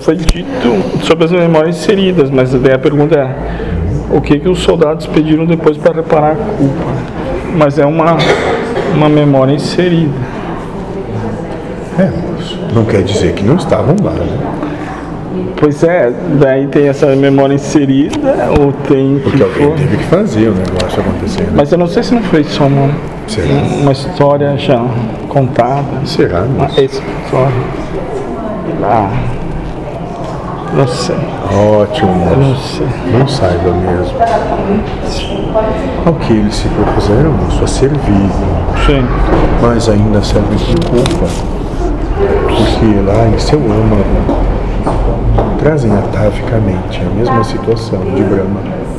Foi dito sobre as memórias inseridas, mas daí a pergunta é o que, que os soldados pediram depois para reparar a culpa. Mas é uma, uma memória inserida. É, mas não quer dizer que não estavam lá, né? Pois é, daí tem essa memória inserida ou tem que Porque alguém for- teve que fazer o negócio acontecer. Né? Mas eu não sei se não foi só uma, Será? uma história já contada. Será, Uma moço? história. Ah, não sei, Ótimo, eu não moço. sei. Não saiba mesmo. Ao que eles se propuseram, moço, a servir. Sim. Mas ainda servem por culpa. Porque lá em seu âmago trazem ataficamente a mesma situação de Brahma.